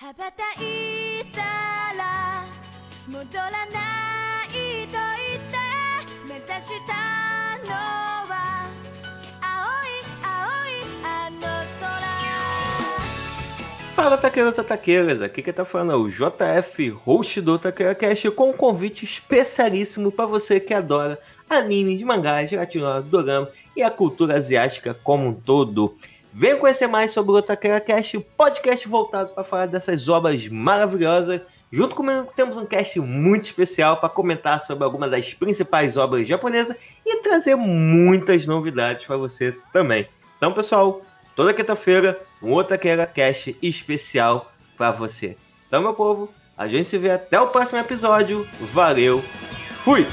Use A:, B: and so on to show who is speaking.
A: 羽ばたいたら戻らないと言って目指したのは青い青いあの空
B: Fala, taqueiros e taqueiras, aqui quem tá falando é o JF, host do Taqueira Cast, com um convite especialíssimo para você que adora anime, mangá, gelatina, dorama e a cultura asiática como um todo. Venha conhecer mais sobre o Taqueira Cast, podcast voltado para falar dessas obras maravilhosas. Junto comigo temos um cast muito especial para comentar sobre algumas das principais obras japonesas e trazer muitas novidades para você também. Então, pessoal, toda quinta-feira, um Taqueira Cast especial para você. Então, meu povo, a gente se vê até o próximo episódio. Valeu, fui!